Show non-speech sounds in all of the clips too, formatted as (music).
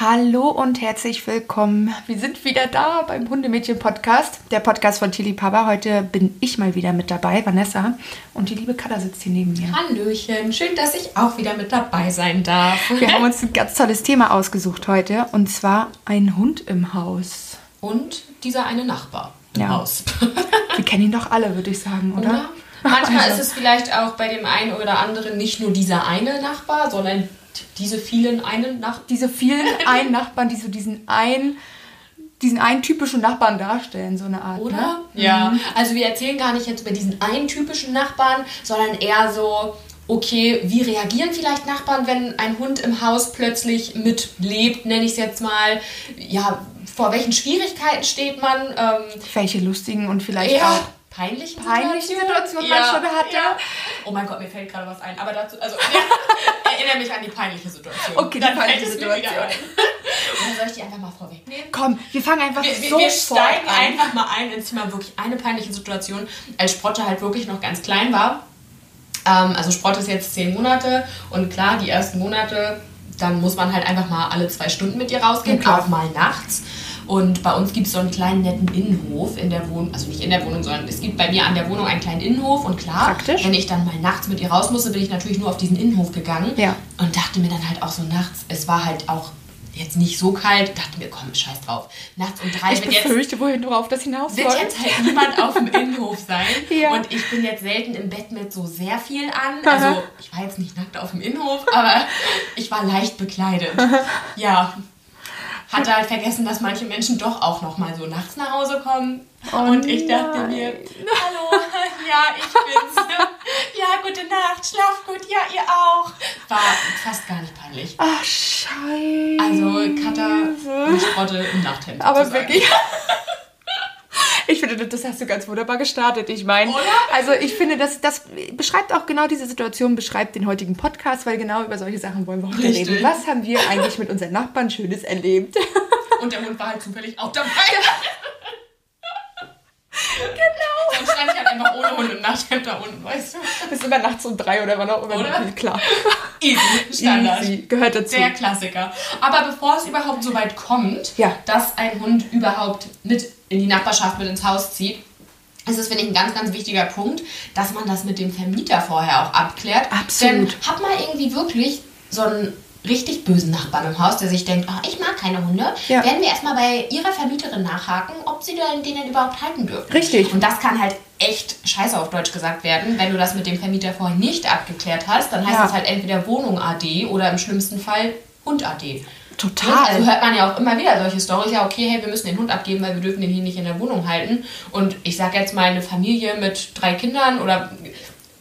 Hallo und herzlich willkommen. Wir sind wieder da beim Hundemädchen-Podcast, der Podcast von Tilly Papa. Heute bin ich mal wieder mit dabei, Vanessa. Und die liebe Katha sitzt hier neben mir. Hallöchen, schön, dass ich auch wieder mit dabei sein darf. Wir haben uns ein ganz tolles Thema ausgesucht heute und zwar ein Hund im Haus. Und dieser eine Nachbar im Ja. Haus. (laughs) Wir kennen ihn doch alle, würde ich sagen, oder? Oder? Manchmal Also- (laughs) ist es vielleicht auch bei dem einen oder anderen nicht nur dieser eine Nachbar, sondern diese vielen einen Nachbarn. Diese vielen (laughs) einen Nachbarn, die so diesen einen, diesen einen typischen Nachbarn darstellen, so eine Art. Oder? Ne? Ja. Also wir erzählen gar nicht jetzt über diesen einen typischen Nachbarn, sondern eher so, okay, wie reagieren vielleicht Nachbarn, wenn ein Hund im Haus plötzlich mitlebt, nenne ich es jetzt mal. Ja, vor welchen Schwierigkeiten steht man? Ähm, Welche lustigen und vielleicht ja, auch peinlichen peinlichen Situationen man schon hatte. Oh mein Gott, mir fällt gerade was ein. Aber dazu, also ja, (laughs) erinnere mich an die peinliche Situation. Okay, die Dann peinliche mir wieder Situation. dann (laughs) soll ich die einfach mal vorwegnehmen? Komm, wir fangen einfach Wir, wir, sofort wir steigen ein. einfach mal ein ins Thema wirklich eine peinliche Situation, als Sprotte halt wirklich noch ganz klein war. Ähm, also Sprotte ist jetzt zehn Monate und klar, die ersten Monate, dann muss man halt einfach mal alle zwei Stunden mit ihr rausgehen, Ja, auch mal nachts. Und bei uns gibt es so einen kleinen netten Innenhof in der Wohnung, also nicht in der Wohnung, sondern es gibt bei mir an der Wohnung einen kleinen Innenhof und klar, Praktisch. wenn ich dann mal nachts mit ihr raus musste, bin ich natürlich nur auf diesen Innenhof gegangen Ja. und dachte mir dann halt auch so nachts, es war halt auch jetzt nicht so kalt, dachte mir, komm, scheiß drauf. Nachts um drei Ich wird jetzt befürchte, wohin du auf das hinaus wird jetzt halt niemand auf dem Innenhof sein. (laughs) Ja. Und ich bin jetzt selten im Bett mit so sehr viel an. Aha. Also ich war jetzt nicht nackt auf dem Innenhof, aber ich war leicht bekleidet. (laughs) Ja. Hatte halt vergessen, dass manche Menschen doch auch noch mal so nachts nach Hause kommen. Oh und ich dachte nein. mir, hallo, (laughs) ja, ich bin's. (laughs) Ja, gute Nacht, schlaf gut, ja, ihr auch. War fast gar nicht peinlich. Ach, scheiße. Also Katha und Sprotte im Nachthemd. Aber sozusagen. wirklich. (laughs) (laughs) Ich finde, das hast du ganz wunderbar gestartet. Ich meine, also ich finde, das, das beschreibt auch genau diese Situation, beschreibt den heutigen Podcast, weil genau über solche Sachen wollen wir heute Richtig. reden. Was haben wir eigentlich mit unseren Nachbarn Schönes erlebt? (laughs) Und der Hund war halt zufällig auch dabei. genau. Sonst stand ich halt einfach ohne Hund im Nachthemd da unten, weißt du? Bis immer nachts um drei oder wann auch immer. Oder? Klar. Easy, Standard. Easy. Gehört dazu. Der Klassiker. Aber bevor es überhaupt so weit kommt, Ja. dass ein Hund überhaupt mit in die Nachbarschaft mit ins Haus zieht, ist es, finde ich, ein ganz, ganz wichtiger Punkt, dass man das mit dem Vermieter vorher auch abklärt. Absolut. Denn hat man irgendwie wirklich so einen richtig bösen Nachbarn im Haus, der sich denkt, oh, ich mag keine Hunde, Ja. werden wir erstmal bei ihrer Vermieterin nachhaken, ob sie denn, den denn überhaupt halten dürfen. Richtig. Und das kann halt echt scheiße auf Deutsch gesagt werden, wenn du das mit dem Vermieter vorher nicht abgeklärt hast, dann heißt Ja. das halt entweder Wohnung AD oder im schlimmsten Fall Hund AD. Total. Also hört man ja auch immer wieder solche Storys, ja okay, hey, wir müssen den Hund abgeben, weil wir dürfen den hier nicht in der Wohnung halten. Und ich sag jetzt mal eine Familie mit drei Kindern oder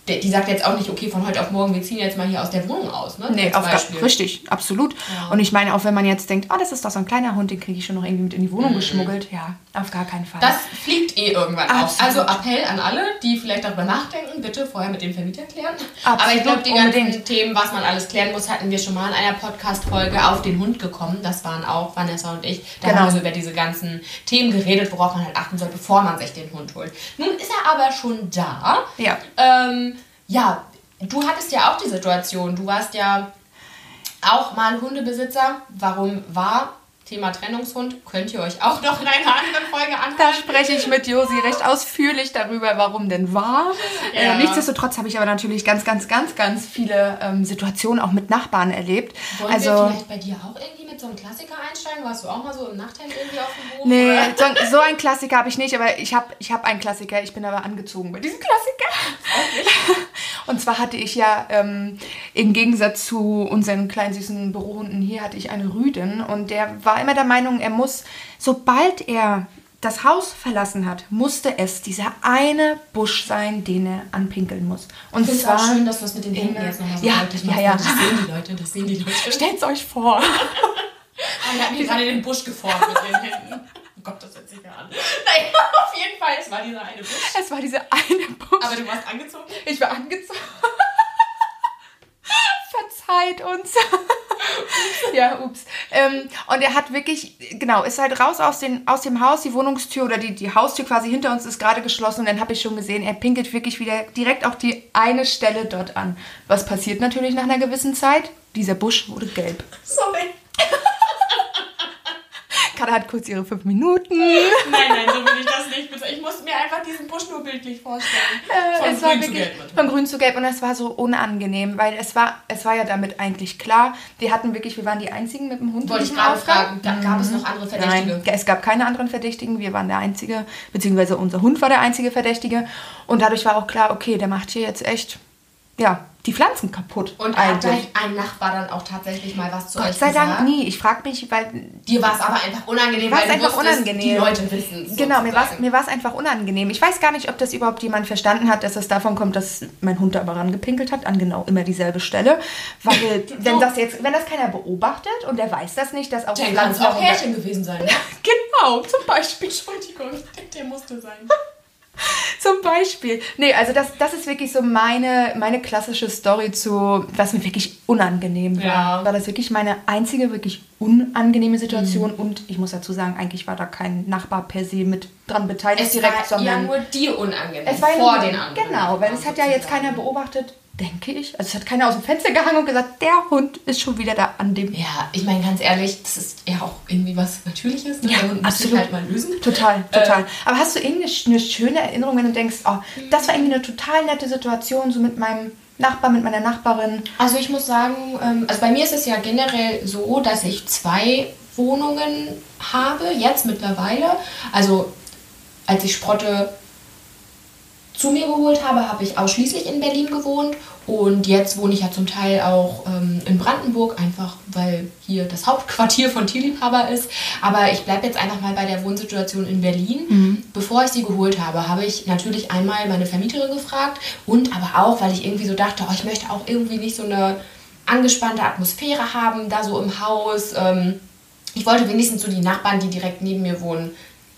die sagt jetzt auch nicht, okay, von heute auf morgen, wir ziehen jetzt mal hier aus der Wohnung aus, ne? Nee, auf richtig, absolut. Und ich meine, auch wenn man jetzt denkt, oh, das ist doch so ein kleiner Hund, den kriege ich schon noch irgendwie mit in die Wohnung geschmuggelt. Ja, auf gar keinen Fall. Mhm. Das fliegt eh irgendwann auf. Absolut. Also Appell an alle, die vielleicht darüber nachdenken, bitte vorher mit dem Vermieter klären. Absolut, Aber ich glaube, die ganzen unbedingt. Themen, was man alles klären muss, hatten wir schon mal in einer Podcast-Folge auf den Hund gekommen. Das waren auch Vanessa und ich. Da Genau. haben wir so über diese ganzen Themen geredet, worauf man halt achten soll, bevor man sich den Hund holt. Nun ist er aber schon da. Ja. Ähm, ja, du hattest ja auch die Situation. Du warst ja auch mal Hundebesitzer. Warum war Thema Trennungshund? Könnt ihr euch auch noch in einer anderen Folge anhören. Da spreche ich mit Josi recht ausführlich darüber, warum denn war. Ja. Äh, nichtsdestotrotz habe ich aber natürlich ganz, ganz, ganz, ganz viele ähm, Situationen auch mit Nachbarn erlebt. Wollen also wir vielleicht bei dir auch irgendwie mit so einem Klassiker einsteigen? Warst du auch mal so im Nachthemd irgendwie auf dem Boden? Nee, so, so einen Klassiker habe ich nicht, aber ich habe ich hab einen Klassiker. Ich bin aber angezogen bei diesem Klassiker. Und zwar hatte ich ja ähm, im Gegensatz zu unseren kleinen süßen Bürohunden hier, hatte ich eine Rüden und der war immer der Meinung, er muss, sobald er das Haus verlassen hat, musste es dieser eine Busch sein, den er anpinkeln muss. Und Ich finde es auch schön, dass du es mit den Händen jetzt nochmal so ja, deutlich ja, machst. ja. Das sehen die Leute, das sehen die (laughs) Leute. stellt's euch vor. (laughs) Ah, wir haben hier gerade den Busch geformt mit den Händen. Oh Gott, das hört sich ja an. Nein, auf jeden Fall, es war dieser eine Busch. Es war dieser eine Busch. Aber du warst angezogen? Ich war angezogen. (laughs) Verzeiht uns. (laughs) ja, ups. Ähm, und er hat wirklich, genau, ist halt raus aus, den, aus dem Haus, die Wohnungstür oder die, die Haustür quasi hinter uns ist gerade geschlossen und dann habe ich schon gesehen, er pinkelt wirklich wieder direkt auch die eine Stelle dort an. Was passiert natürlich nach einer gewissen Zeit? Dieser Busch wurde gelb. Sorry. Gerade hat kurz ihre fünf Minuten. Nein, nein, so will ich das nicht. Ich muss mir einfach diesen Busch nur bildlich vorstellen. Von es grün zu gelb. Von grün zu gelb und es war so unangenehm, weil es war, es war ja damit eigentlich klar. Wir hatten wirklich, wir waren die Einzigen mit dem Hund. Wollte ich gerade fragen, gab, gab es noch andere Verdächtige? Nein, es gab keine anderen Verdächtigen. Wir waren der Einzige, beziehungsweise unser Hund war der einzige Verdächtige. Und dadurch war auch klar, okay, der macht hier jetzt echt, ja, die Pflanzen kaputt. Und hat eigentlich. ein Nachbar dann auch tatsächlich mal was zu Gott euch sei Dank nie. Ich frage mich, weil... Dir war es aber einfach unangenehm, weil einfach wusstest, unangenehm. die Leute wissen Genau, mir war mir es einfach unangenehm. Ich weiß gar nicht, ob das überhaupt jemand verstanden hat, dass es davon kommt, dass mein Hund da aber rangepinkelt hat, an genau immer dieselbe Stelle. Weil, (laughs) wenn das jetzt, wenn das keiner beobachtet und der weiß das nicht, dass auch Dann kann es auch Härchen gewesen sein. Ne? (laughs) genau, zum Beispiel. Entschuldigung, (laughs) der musste sein. (laughs) Zum Beispiel. Nee, also das, das ist wirklich so meine, meine klassische Story zu, was mir wirklich unangenehm war. Ja. War das wirklich meine einzige wirklich unangenehme Situation mhm. und ich muss dazu sagen, eigentlich war da kein Nachbar per se mit dran beteiligt es direkt, war sondern ja nur dir unangenehm. Es war vor den anderen. Genau, weil es hat ja jetzt keiner beobachtet denke ich. Also es hat keiner aus dem Fenster gehangen und gesagt, der Hund ist schon wieder da an dem. Ja, ich meine ganz ehrlich, das ist ja auch irgendwie was Natürliches. Ne? Ja, der Hund absolut. halt mal lösen. Total, total. Äh, Aber hast du irgendeine schöne Erinnerung, wenn du denkst, oh, das war irgendwie eine total nette Situation, so mit meinem Nachbar, mit meiner Nachbarin? Also ich muss sagen, ähm, also bei mir ist es ja generell so, dass ich zwei Wohnungen habe, jetzt mittlerweile. Also als ich Sprotte zu mir geholt habe, habe ich ausschließlich in Berlin gewohnt und jetzt wohne ich ja zum Teil auch ähm, in Brandenburg, einfach weil hier das Hauptquartier von Tierliebhaber ist. Aber ich bleibe jetzt einfach mal bei der Wohnsituation in Berlin. Mhm. Bevor ich sie geholt habe, habe ich natürlich einmal meine Vermieterin gefragt und aber auch, weil ich irgendwie so dachte, oh, ich möchte auch irgendwie nicht so eine angespannte Atmosphäre haben, da so im Haus. Ähm, ich wollte wenigstens so die Nachbarn, die direkt neben mir wohnen,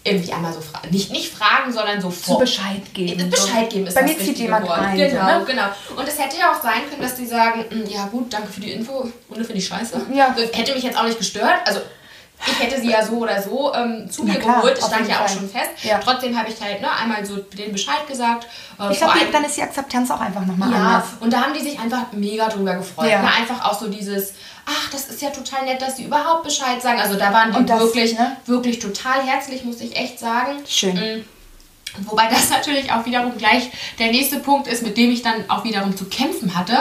irgendwie einmal so fragen. Nicht, nicht fragen, sondern so vor. Zu Bescheid geben. Bescheid geben ist Bei mir zieht jemand Wort. rein. Genau, so, ne? genau. Und es hätte ja auch sein können, dass die sagen, hm, ja gut, danke für die Info, ohne für die Scheiße. Ja. Hätte mich jetzt auch nicht gestört. Also ich hätte sie ja so oder so ähm, zu Na mir klar, geholt, das stand ja auch schon fest. Ja. Trotzdem habe ich halt ne, einmal so den Bescheid gesagt. Äh, ich glaube, dann ist die Akzeptanz auch einfach nochmal ja, anders. Und da haben die sich einfach mega drüber gefreut. Ja. Ne? Einfach auch so dieses, ach, das ist ja total nett, dass sie überhaupt Bescheid sagen. Also da waren die das, wirklich, ne? wirklich total herzlich, muss ich echt sagen. Schön. Mhm. Wobei das natürlich auch wiederum gleich der nächste Punkt ist, mit dem ich dann auch wiederum zu kämpfen hatte.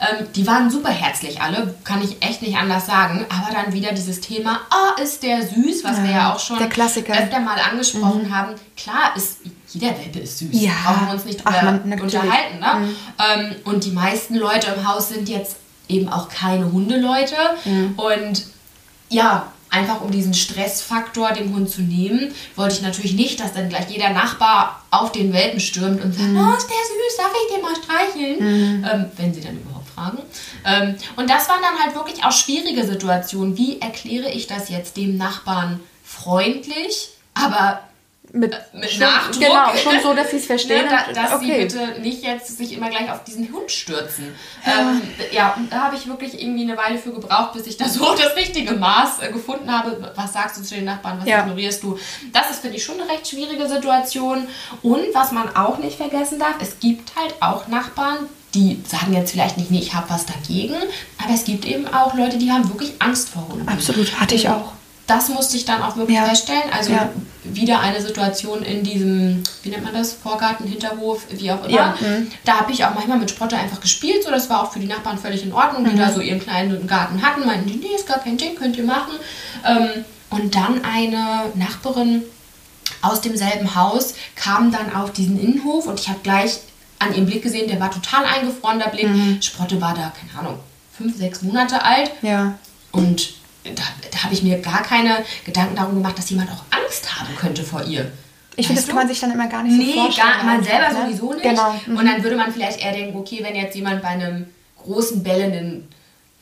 Ähm, die waren super herzlich alle, kann ich echt nicht anders sagen. Aber dann wieder dieses Thema, ah, ist der süß, was ja, wir ja auch schon öfter mal angesprochen mhm. haben. Klar, ist, jeder Welpe ist süß. Ja. Brauchen wir uns nicht drüber Ach, man, unterhalten. Ne? Mhm. Ähm, und die meisten Leute im Haus sind jetzt eben auch keine Hundeleute. Mhm. Und ja, einfach um diesen Stressfaktor dem Hund zu nehmen, wollte ich natürlich nicht, dass dann gleich jeder Nachbar auf den Welpen stürmt und sagt, mhm. oh, ist der süß, darf ich den mal streicheln? Mhm. Ähm, wenn sie dann überhaupt fragen. Ähm, und das waren dann halt wirklich auch schwierige Situationen. Wie erkläre ich das jetzt dem Nachbarn freundlich, aber mit, äh, mit schon, Nachdruck. Genau, schon so, dass sie es (laughs) verstehen. Ne, da, dass okay. sie bitte nicht jetzt sich immer gleich auf diesen Hund stürzen. Ja, ähm, ja und da habe ich wirklich irgendwie eine Weile für gebraucht, bis ich da (laughs) so das richtige Maß äh, gefunden habe. Was sagst du zu den Nachbarn, was ja. ignorierst du? Das ist, finde ich, schon eine recht schwierige Situation. Und was man auch nicht vergessen darf, es gibt halt auch Nachbarn, die sagen jetzt vielleicht nicht, nee, ich habe was dagegen, aber es gibt eben auch Leute, die haben wirklich Angst vor Hunden. Absolut, hatte ich auch das musste ich dann auch wirklich ja. feststellen. Also ja. wieder eine Situation in diesem, wie nennt man das, Vorgarten, Hinterhof, wie auch immer. Ja. Mhm. Da habe ich auch manchmal mit Sprotte einfach gespielt. So, das war auch für die Nachbarn völlig in Ordnung, die mhm. da so ihren kleinen Garten hatten. Meinten die, nee, ist gar kein Ding, könnt ihr machen. Ähm, und dann eine Nachbarin aus demselben Haus kam dann auf diesen Innenhof und ich habe gleich an ihrem Blick gesehen, der war total eingefroren, der Blick. Mhm. Sprotte war da, keine Ahnung, fünf, sechs Monate alt. Ja. Und da, da habe ich mir gar keine Gedanken darum gemacht, dass jemand auch Angst haben könnte vor ihr. Ich finde, das kann man sich dann immer gar nicht so nee, vorstellen. Nee, man selber ne? sowieso nicht. Genau. Mhm. Und dann würde man vielleicht eher denken, okay, wenn jetzt jemand bei einem großen, bellenden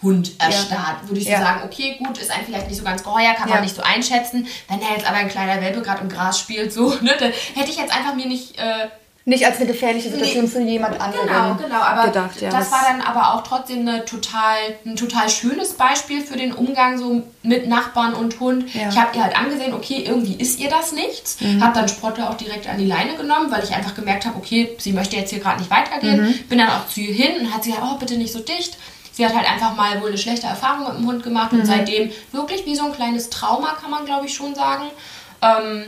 Hund erstarrt, ja. würde ich so sagen, okay, gut, ist einem vielleicht nicht so ganz geheuer, kann ja. man nicht so einschätzen. Wenn er jetzt aber ein kleiner Welpe gerade im Gras spielt, so, (laughs) ne, dann hätte ich jetzt einfach mir nicht... Äh, nicht als eine gefährliche Situation nee, für jemand anderen genau, genau, aber gedacht. Ja, das war dann aber auch trotzdem eine total, ein total schönes Beispiel für den Umgang so mit Nachbarn und Hund. Ja. Ich habe ihr halt angesehen, okay, irgendwie ist ihr das nichts. Mhm. Habe dann Sprotte auch direkt an die Leine genommen, weil ich einfach gemerkt habe, okay, sie möchte jetzt hier gerade nicht weitergehen. Mhm. Bin dann auch zu ihr hin und hat sie gesagt, oh, bitte nicht so dicht sie hat halt einfach mal wohl eine schlechte Erfahrung mit dem Hund gemacht und Mhm. seitdem wirklich wie so ein kleines Trauma, kann man glaube ich schon sagen. Ähm,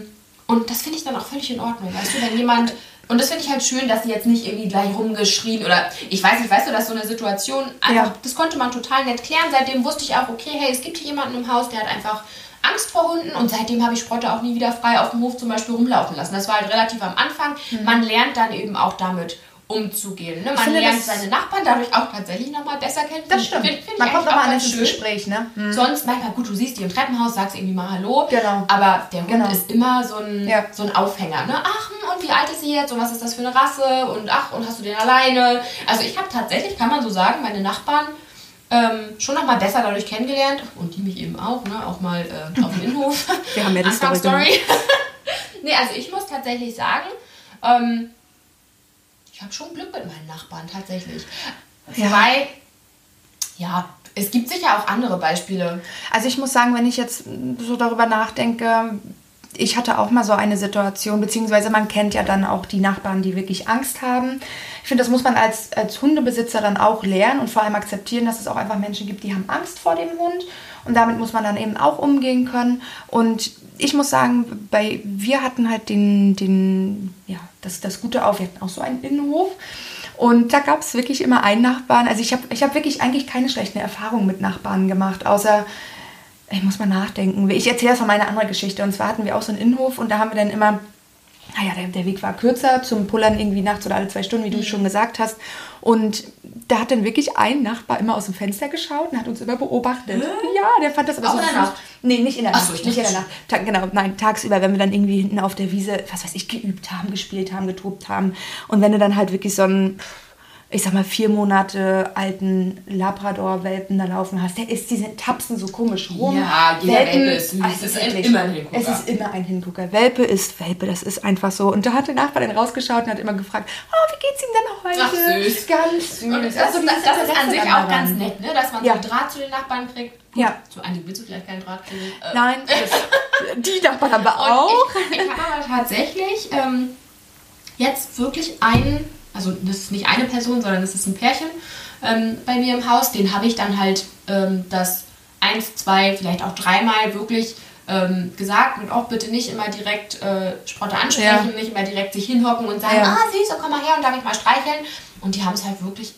und das finde ich dann auch völlig in Ordnung. Weißt du, wenn jemand. Und das finde ich halt schön, dass sie jetzt nicht irgendwie gleich rumgeschrien oder ich weiß nicht, weißt du, dass so eine Situation einfach, Ja. das konnte man total nett klären. Seitdem wusste ich auch, okay, hey, es gibt hier jemanden im Haus, der hat einfach Angst vor Hunden und seitdem habe ich Sprotte auch nie wieder frei auf dem Hof zum Beispiel rumlaufen lassen. Das war halt relativ am Anfang. Man lernt dann eben auch damit umzugehen. Ne? Man Mhm. finde, lernt seine Nachbarn dadurch auch tatsächlich nochmal besser kennen. Das stimmt. Find- find Man kommt nochmal ganz ins. Gespräch, ne? Hm. Sonst manchmal, gut, du siehst die im Treppenhaus, sagst irgendwie mal Hallo. Genau. Aber der Hund Genau. ist immer so ein, Ja. so ein Aufhänger. Ne? Ach, und wie alt ist sie jetzt? Und was ist das für eine Rasse? Und ach, und hast du den alleine? Also ich habe tatsächlich, kann man so sagen, meine Nachbarn ähm, schon noch mal besser dadurch kennengelernt. Und die mich eben auch, ne? Auch mal äh, auf dem Innenhof. (laughs) Wir haben ja die Story Anfangsstory. (laughs) nee, also ich muss tatsächlich sagen, ähm, ich habe schon Glück mit meinen Nachbarn tatsächlich. Ja. Wobei, ja, es gibt sicher auch andere Beispiele. Also ich muss sagen, wenn ich jetzt so darüber nachdenke, ich hatte auch mal so eine Situation, beziehungsweise man kennt ja dann auch die Nachbarn, die wirklich Angst haben. Ich finde, das muss man als, als Hundebesitzer dann auch lernen und vor allem akzeptieren, dass es auch einfach Menschen gibt, die haben Angst vor dem Hund. Und damit muss man dann eben auch umgehen können. Und ich muss sagen, bei, wir hatten halt den, den ja, das, das Gute auf, wir hatten auch so einen Innenhof. Und da gab es wirklich immer einen Nachbarn. Also ich habe ich hab wirklich eigentlich keine schlechten Erfahrungen mit Nachbarn gemacht, außer ich muss mal nachdenken. Ich erzähle das von meiner anderen Geschichte. Und zwar hatten wir auch so einen Innenhof und da haben wir dann immer, naja, der, der Weg war kürzer zum Pullern irgendwie nachts oder alle zwei Stunden, wie du schon gesagt hast. Und da hat dann wirklich ein Nachbar immer aus dem Fenster geschaut und hat uns immer beobachtet. Ja, der fand das aber Auch so in der. Nacht? Nee, nicht in der Ach Nacht. so, ich nicht in der Nacht. Ta genau, nein, tagsüber, wenn wir dann irgendwie hinten auf der Wiese, was weiß ich, geübt haben, gespielt haben, getobt haben. Und wenn du dann halt wirklich so einen, ich sag mal, vier Monate alten Labrador-Welpen da laufen hast, der ist, die sind, tapsen so komisch rum. Ja, jeder Welpe ist Es ist wirklich. immer ein Hingucker. Es ist immer ein Hingucker. Welpe ist Welpe, das ist einfach so. Und da hat der Nachbar dann rausgeschaut und hat immer gefragt, oh, wie geht's ihm denn heute? Ach, süß. Ganz süß. Und das, Also das, das ist an sich auch daran. ganz nett, ne? dass man Ja. so Draht zu den Nachbarn kriegt. Ja. Zu Andi willst du vielleicht keinen Draht kriegen. Äh, Nein, (laughs) die Nachbarn Und auch. ich, (laughs) ich habe aber tatsächlich ähm, jetzt wirklich einen, also das ist nicht eine Person, sondern das ist ein Pärchen ähm, bei mir im Haus, den habe ich dann halt ähm, das eins, zwei, vielleicht auch dreimal wirklich ähm, gesagt und auch bitte nicht immer direkt äh, Sprotte ansprechen, nicht immer direkt sich hinhocken und sagen, Ja. ah süß, komm mal her und darf ich mal streicheln. Und die haben es halt wirklich,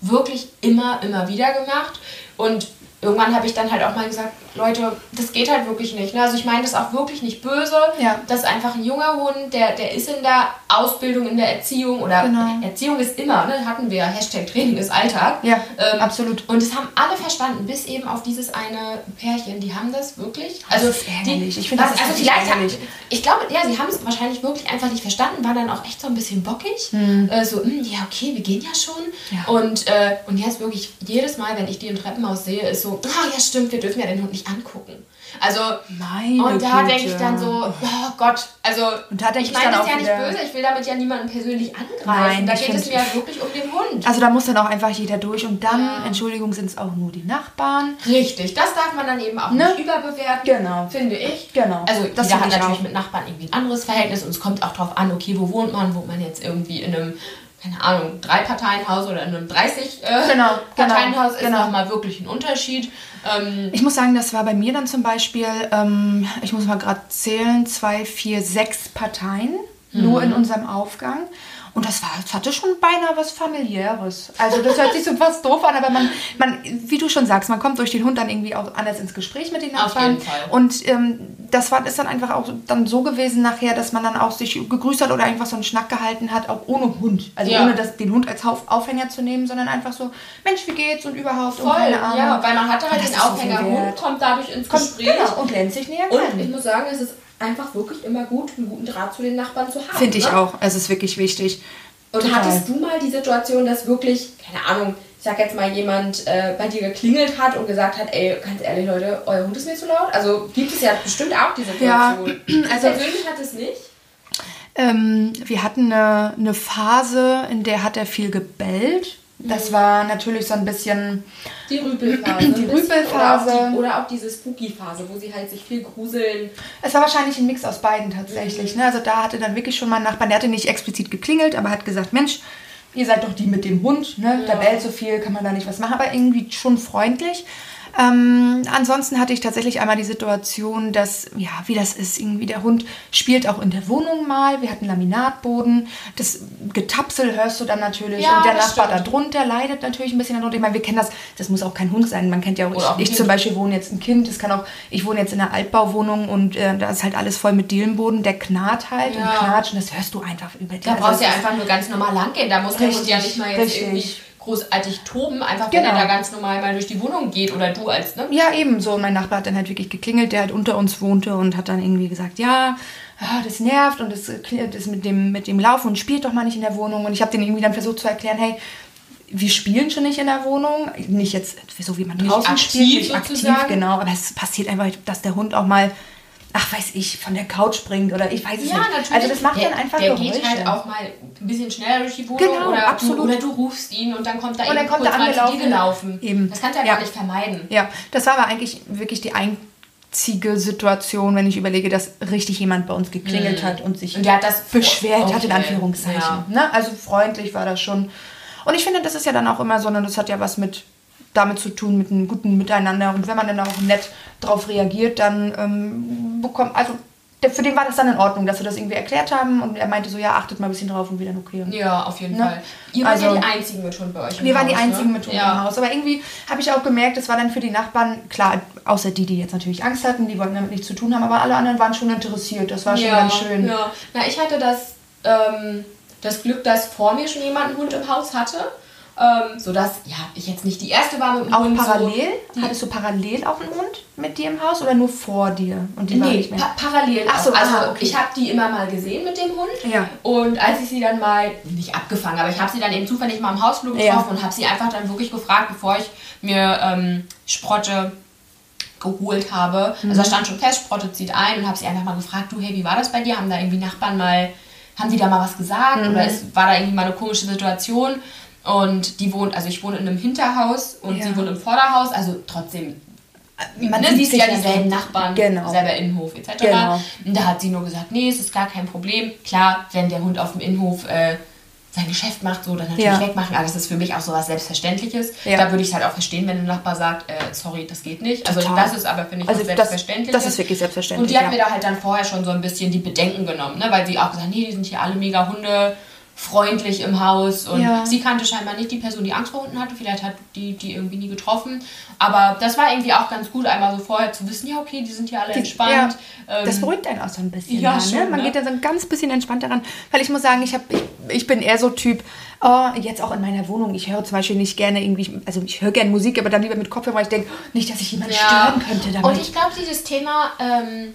wirklich immer, immer wieder gemacht. Und irgendwann habe ich dann halt auch mal gesagt, Leute, das geht halt wirklich nicht. Ne? Also ich meine das auch wirklich nicht böse. Ja. Das ist einfach ein junger Hund, der, der ist in der Ausbildung, in der Erziehung oder Genau. Erziehung ist immer, ne? hatten wir Hashtag Training ist Alltag. Ja, absolut. Und das haben alle verstanden, bis eben auf dieses eine Pärchen. Die haben das wirklich. Das Also ist ärgerlich. Die, Ich finde, das ist also vielleicht ärgerlich. Ich glaube, ja, sie haben es wahrscheinlich wirklich einfach nicht verstanden, war dann auch echt so ein bisschen bockig. Hm. Äh, so, hm, ja, okay, wir gehen ja schon. Ja. Und, äh, und jetzt wirklich jedes Mal, wenn ich die im Treppenhaus sehe, ist so, ah ja, stimmt, wir dürfen ja den Hund nicht angucken. Also, Meine und da denke ich dann so, oh Gott, also Und da denke ich ich meine dann das ja nicht böse, ich will damit ja niemanden persönlich angreifen. Nein, da geht es mir ja wirklich um den Hund. Also da muss dann auch einfach jeder durch und dann, Ja. Entschuldigung, sind es auch nur die Nachbarn. Richtig, das darf man dann eben auch Ne? nicht überbewerten, Genau. finde ich. Genau. Also Das jeder hat ich natürlich auch. mit Nachbarn irgendwie ein anderes Verhältnis und es kommt auch drauf an, okay, wo wohnt man? Wohnt man jetzt irgendwie in einem, keine Ahnung, Drei-Parteien-Haus oder in einem 30 äh, Genau, Parteienhaus ist genau. nochmal wirklich ein Unterschied. Ähm, Ich muss sagen, das war bei mir dann zum Beispiel, ähm, ich muss mal gerade zählen, zwei, vier, sechs Parteien nur in unserem Aufgang. Und das, war, das hatte schon beinahe was familiäres. Also das hört sich so fast doof an, aber man, man, wie du schon sagst, man kommt durch den Hund dann irgendwie auch anders ins Gespräch mit den Auf Nachbarn. jeden Fall. Und ähm, das war, ist dann einfach auch dann so gewesen nachher, dass man dann auch sich gegrüßt hat oder einfach so einen Schnack gehalten hat, auch ohne Hund. Also Ja. ohne das, den Hund als Auf- Aufhänger zu nehmen, sondern einfach so, Mensch, wie geht's und überhaupt und voll, keine Ahnung. ja, weil man hatte halt Und den Aufhänger Hund, kommt dadurch ins Kommt, Gespräch. genau, und lernt sich näher Und ich kennen. muss sagen, es ist einfach wirklich immer gut, einen guten Draht zu den Nachbarn zu haben. Finde ich ne? auch. Es ist wirklich wichtig. Und Total. hattest du mal die Situation, dass wirklich, keine Ahnung, ich sag jetzt mal, jemand äh, bei dir geklingelt hat und gesagt hat, ey, ganz ehrlich, Leute, euer Hund ist mir zu laut? Also gibt es ja bestimmt auch die Situation. (clears throat) also- also persönlich hat es nicht. Ähm, wir hatten eine, eine Phase, in der hat er viel gebellt. Das war natürlich so ein bisschen, Die Rüpelphase. Die Rüpelphase. Oder oder auch diese Spooky-Phase, wo sie halt sich viel gruseln. es war wahrscheinlich ein Mix aus beiden tatsächlich. Ne? Also da hatte dann wirklich schon mal ein Nachbar, der hatte nicht explizit geklingelt, aber hat gesagt, Mensch, ihr seid doch die mit dem Hund, ne? Da Ja. bellt so viel, kann man da nicht was machen, aber irgendwie schon freundlich. Ähm, ansonsten hatte ich tatsächlich einmal die Situation, dass, ja, wie das ist, irgendwie der Hund spielt auch in der Wohnung mal. Wir hatten Laminatboden. Das Getapsel hörst du dann natürlich. Ja, und der Nachbar stimmt. darunter leidet natürlich ein bisschen darunter. Ich meine, wir kennen das, das muss auch kein Hund sein. Man kennt ja auch, Oder auch ich, ich zum Beispiel wohne jetzt ein Kind, das kann auch, ich wohne jetzt in einer Altbauwohnung und äh, da ist halt alles voll mit Dielenboden, der knarrt halt und Ja. knatscht und das hörst du einfach über die. Da Also brauchst du ja das ist- einfach nur ganz normal lang gehen. Da muss der Hund ja nicht mal jetzt richtig. irgendwie großartig toben, einfach wenn Genau. er da ganz normal mal durch die Wohnung geht oder du als, ne? Ja, ebenso. Und mein Nachbar hat dann halt wirklich geklingelt, der halt unter uns wohnte und hat dann irgendwie gesagt, ja, ah, das nervt und das, das mit dem, mit dem Laufen und spielt doch mal nicht in der Wohnung. Und ich habe den irgendwie dann versucht zu erklären, hey, wir spielen schon nicht in der Wohnung. Nicht jetzt so, wie man Nicht draußen aktiv spielt, nicht aktiv, sozusagen. genau. Aber es passiert einfach, dass der Hund auch mal, ach weiß ich, von der Couch springt oder ich weiß es Ja, nicht. natürlich. Also das macht der, dann einfach Der Geräusche. geht halt auch mal ein bisschen schneller durch die Wohnung Genau, oder, absolut. Du, oder du rufst ihn und dann kommt er Und dann eben kommt kurz zu dir angelaufen. gelaufen. Eben. Das kannst du ja, Ja. gar nicht vermeiden. Ja, das war aber eigentlich wirklich die einzige Situation, wenn ich überlege, dass richtig jemand bei uns geklingelt hat und sich Und der hat das beschwert hat, in Okay. Anführungszeichen. Ja. Ne? Also freundlich war das schon. Und ich finde, das ist ja dann auch immer so, und das hat ja was mit damit zu tun, mit einem guten Miteinander. Und wenn man dann auch nett drauf reagiert, dann ähm, bekommt, also der, für den war das dann in Ordnung, dass wir das irgendwie erklärt haben. Und er meinte so, ja, achtet mal ein bisschen drauf und wieder okay. Ja, auf jeden Ne? Fall. Ihr wart ja Also- die Einzigen mit Hund bei euch wir waren die Haus, einzigen ne? mit Hund ja. im Haus. Aber irgendwie habe ich auch gemerkt, es war dann für die Nachbarn, klar, außer die, die jetzt natürlich Angst hatten, die wollten damit nichts zu tun haben, aber alle anderen waren schon interessiert. Das war schon ja, ganz schön. Ja. Na, ich hatte das, ähm, das Glück, dass vor mir schon jemand einen Hund im Haus hatte. Ähm, sodass, ja, ich jetzt nicht die erste war mit dem Auch Hund. parallel? So, Hattest du parallel auch einen Hund mit dir im Haus oder nur vor dir? Und die war Nee, nicht mehr? pa parallel. Ach so, also ah, okay. ich habe die immer mal gesehen mit dem Hund. Ja. Und als ich sie dann mal, nicht abgefangen, aber ich habe sie dann eben zufällig mal im Hausflug Ja. getroffen und habe sie einfach dann wirklich gefragt, bevor ich mir ähm, Sprotte geholt habe. Mhm. Also da stand schon fest, Sprotte zieht ein und habe sie einfach mal gefragt, du, hey, wie war das bei dir? Haben da irgendwie Nachbarn mal, haben die da mal was gesagt? Mhm. Oder ist, war da irgendwie mal eine komische Situation? Und die wohnt, also ich wohne in einem Hinterhaus und Ja. sie wohnt im Vorderhaus, also trotzdem Man ne, sieht ja dieselben. Nachbarn, Genau. selber Innenhof etc. Genau. Und da hat sie nur gesagt, nee, es ist gar kein Problem. Klar, wenn der Hund auf dem Innenhof äh, sein Geschäft macht, so dann natürlich Ja. wegmachen. Aber das ist für mich auch so was Selbstverständliches. Ja. Da würde ich es halt auch verstehen, wenn ein Nachbar sagt, äh, sorry, das geht nicht. Also Total. das ist aber, finde ich, Also was das- das ist wirklich selbstverständlich, Und die hat ja. mir da halt dann vorher schon so ein bisschen die Bedenken genommen, ne? weil sie auch gesagt hat, nee, die sind hier alle mega Hunde freundlich im Haus und Ja. sie kannte scheinbar nicht die Person, die Angst vor Hunden hatte. Vielleicht hat die die irgendwie nie getroffen. Aber das war irgendwie auch ganz gut, einmal so vorher zu wissen, ja, okay, die sind hier alle entspannt. Ja, das Ähm, beruhigt einen auch so ein bisschen. ja, da, schon, ne? Man ne? geht dann so ein ganz bisschen entspannter ran. Weil ich muss sagen, ich, hab, ich, ich bin eher so Typ, oh, jetzt auch in meiner Wohnung, ich höre zum Beispiel nicht gerne irgendwie, also ich höre gerne Musik, aber dann lieber mit Kopfhörer, weil ich denke, nicht, dass ich jemanden stören könnte damit. Und ich glaube, dieses Thema ähm,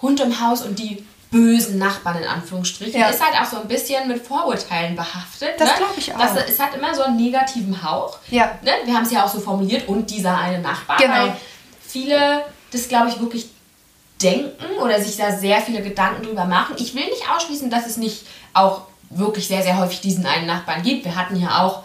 Hund im Haus und die bösen Nachbarn in Anführungsstrichen Ja. ist halt auch so ein bisschen mit Vorurteilen behaftet. Das ne? glaub ich auch. Das, es hat immer so einen negativen Hauch. Ja. Ne? Wir haben es ja auch so formuliert und dieser eine Nachbar. Genau. Weil viele das, glaube ich, wirklich denken oder sich da sehr viele Gedanken drüber machen. Ich will nicht ausschließen, dass es nicht auch wirklich sehr, sehr häufig diesen einen Nachbarn gibt. Wir hatten ja auch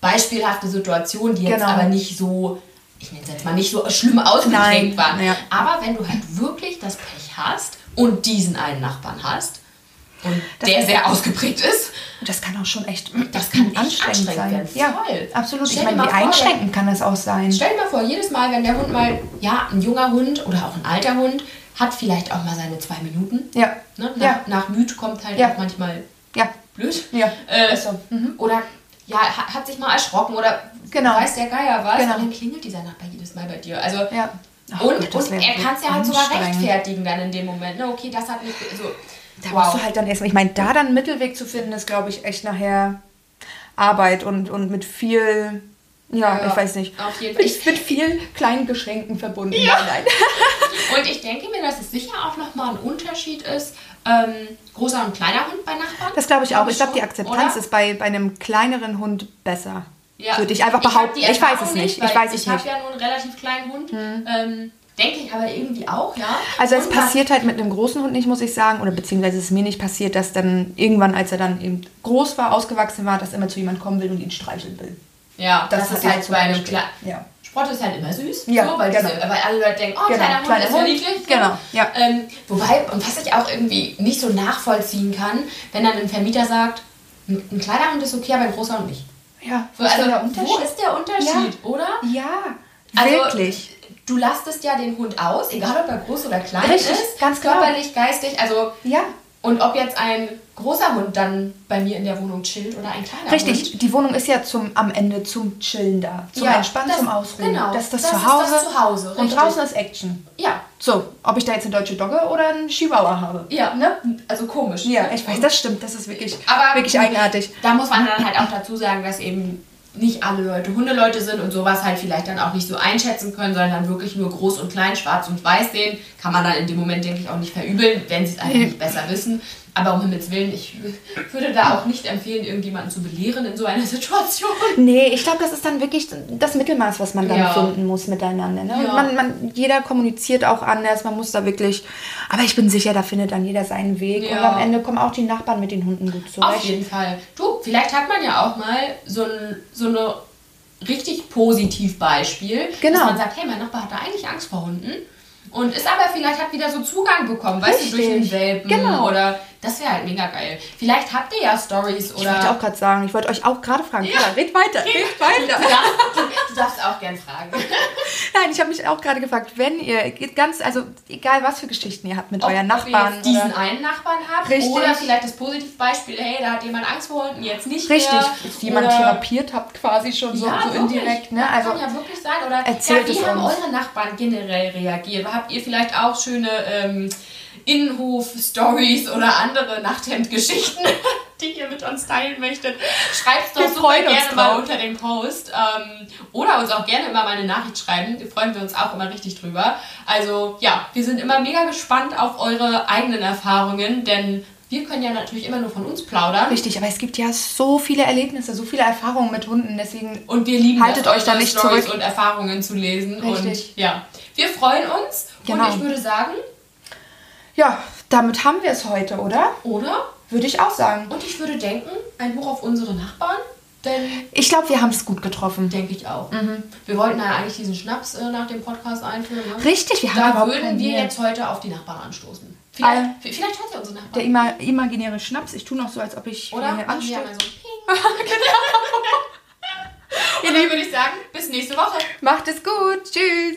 beispielhafte Situationen, die jetzt Genau. aber nicht so, ich nenne es jetzt mal nicht so schlimm ausgeprägt waren. ja. Aber wenn du halt wirklich das Pech hast und diesen einen Nachbarn hast und Das der sehr ausgeprägt ist, das kann auch schon echt Das kann echt anstrengend anstrengend sein. Ja, Voll. absolut. Stell ich meine, wie vor, einschränkend kann das auch sein. Stell dir mal vor, jedes Mal, wenn der Hund mal, ja, ein junger Hund oder auch ein alter Hund, hat vielleicht auch mal seine zwei Minuten. Ja. Ne? Nach, Ja. nach müd kommt halt Ja. auch manchmal Ja. blöd. Ja. Äh, so. Mhm. Oder ja, hat, hat sich mal erschrocken oder Genau. weiß der Geier was. Genau. Und dann klingelt dieser Nachbar jedes Mal bei dir. Also, Ja. Ach und, Gott, und er kann es ja halt sogar rechtfertigen dann in dem Moment. Ne? Okay, das hat nicht. So, Da wow. musst du halt dann erstmal, ich meine, da dann einen Mittelweg zu finden, ist, glaube ich, echt nachher Arbeit und, und mit viel, ja, Ja, ich weiß nicht. auf jeden Fall. Ich mit viel kleinen Geschenken verbunden. Ja. Nein, nein. (laughs) (laughs) Und ich denke mir, dass es sicher auch nochmal ein Unterschied ist, ähm, großer und kleiner Hund bei Nachbarn. Das glaube ich auch. Ich glaube, die Akzeptanz oder? ist bei, bei einem kleineren Hund besser. Ja. Würde ich einfach behaupten. die Ich, weiß es nicht. Ich weiß es ich nicht. habe ja nur einen relativ kleinen Hund. Ähm, denke ich aber irgendwie auch, ja. Also es Und passiert halt mit einem großen Hund nicht, muss ich sagen, oder beziehungsweise es ist mir nicht passiert, dass dann irgendwann, als er dann eben groß war, ausgewachsen war, dass immer zu jemand kommen will und ihn streicheln will. Ja, das, Das ist ich halt bei einem kleinen. Ja. Sport ist halt immer süß, Ja, so, weil, genau. diese, weil alle Leute denken, oh, Genau, kleiner Hund kleiner ist ja niedlich. so. Genau, ja. Ähm, wobei, und was ich auch irgendwie nicht so nachvollziehen kann, wenn dann ein Vermieter sagt, Ein ein kleiner Hund ist okay, aber ein großer Hund nicht. Ja, wo Also, ist der wo Unterschied? ist der Unterschied, oder? Ja, Also, wirklich. Du lastest ja den Hund aus, egal ob er groß oder klein Richtig, ist. ganz. Körperlich, geistig, also Ja, und ob jetzt ein großer Hund dann bei mir in der Wohnung chillt oder ein kleiner Hund. richtig. Die Wohnung ist ja zum, am Ende zum Chillen da. Zum Ja, Entspannen, das- zum Ausruhen. genau, Das ist das, das ist Zuhause. das Zuhause, Und richtig. draußen ist Action. Ja, So, ob ich da jetzt eine deutsche Dogge oder einen Chihuahua habe. ja, ne? Also komisch. Ja, ne? ich weiß, das stimmt. Das ist wirklich, Aber wirklich eigenartig. Da muss man dann halt auch dazu sagen, dass eben nicht alle Leute Hundeleute sind und sowas halt vielleicht dann auch nicht so einschätzen können, sondern dann wirklich nur groß und klein, schwarz und weiß sehen. Kann man dann in dem Moment, denke ich, auch nicht verübeln, wenn sie es einfach nicht besser wissen. Aber um Himmels Willen, ich würde da auch nicht empfehlen, irgendjemanden zu belehren in so einer (laughs) Situation. Nee, ich glaube, das ist dann wirklich das Mittelmaß, was man dann Ja. finden muss miteinander. Ne? Und Ja. Man, man, jeder kommuniziert auch anders, man muss da wirklich. Aber ich bin sicher, da findet dann jeder seinen Weg. Und Ja. am Ende kommen auch die Nachbarn mit den Hunden gut Auf zurecht. jeden Fall. Du, vielleicht hat man ja auch mal so ein so eine richtig positiv Beispiel, Genau. dass man sagt, hey, mein Nachbar hatte eigentlich Angst vor Hunden und ist aber vielleicht hat wieder so Zugang bekommen, weißt du, durch Richtig. Welpen Genau. oder das wäre halt mega geil. Vielleicht habt ihr ja Stories Ich wollte oder auch gerade sagen, ich wollte euch auch gerade fragen. Ja, red weiter, red du, weiter. darfst, du darfst auch gern fragen. (laughs) Nein, ich habe mich auch gerade gefragt, wenn ihr ganz, also egal was für Geschichten ihr habt mit Ob- euren ob ihr Nachbarn. jetzt diesen oder- einen Nachbarn habt Richtig. oder vielleicht das Positivbeispiel, hey, da hat jemand Angst vor Hunden, jetzt nicht Richtig, mehr. jemand Oder- therapiert habt quasi schon so, ja, so indirekt. Ne? Also, kann ja wirklich sein. Oder erzählt ja, wie es haben uns. eure Nachbarn generell reagiert? Habt ihr vielleicht auch schöne ähm, Innenhof-Stories oder andere Nachthemd-Geschichten, (laughs) die ihr mit uns teilen möchtet? Schreibt es doch Wir super gerne mal drauf. unter dem Post. Ähm, oder uns auch gerne immer mal eine Nachricht schreiben. Da freuen wir uns auch immer richtig drüber. Also ja, wir sind immer mega gespannt auf eure eigenen Erfahrungen, denn wir können ja natürlich immer nur von uns plaudern. richtig, aber es gibt ja so viele Erlebnisse, so viele Erfahrungen mit Hunden, deswegen Und wir lieben Haltet euch da nicht Storys zurück. und Erfahrungen zu lesen. Richtig. Und ja, wir freuen uns. Genau. Und ich würde sagen, Ja, damit haben wir es heute, oder? oder? Würde ich auch sagen. Und ich würde denken, ein Hoch auf unsere Nachbarn. Denn Ich glaube, wir haben es gut getroffen. denke ich auch. Mhm. Wir wollten ja eigentlich diesen Schnaps äh, nach dem Podcast einführen. Ne? Richtig, wir haben Da würden wir jetzt heute auf die Nachbarn anstoßen. Vielleicht, Ah. vielleicht hört ihr unsere Nachbarn. Der ima imaginäre Schnaps. Ich tue noch so, als ob ich oder? hier Machen wir anstoße. einmal so Ping. (laughs) (laughs) Und dann würde ich sagen, bis nächste Woche. Macht es gut. Tschüss.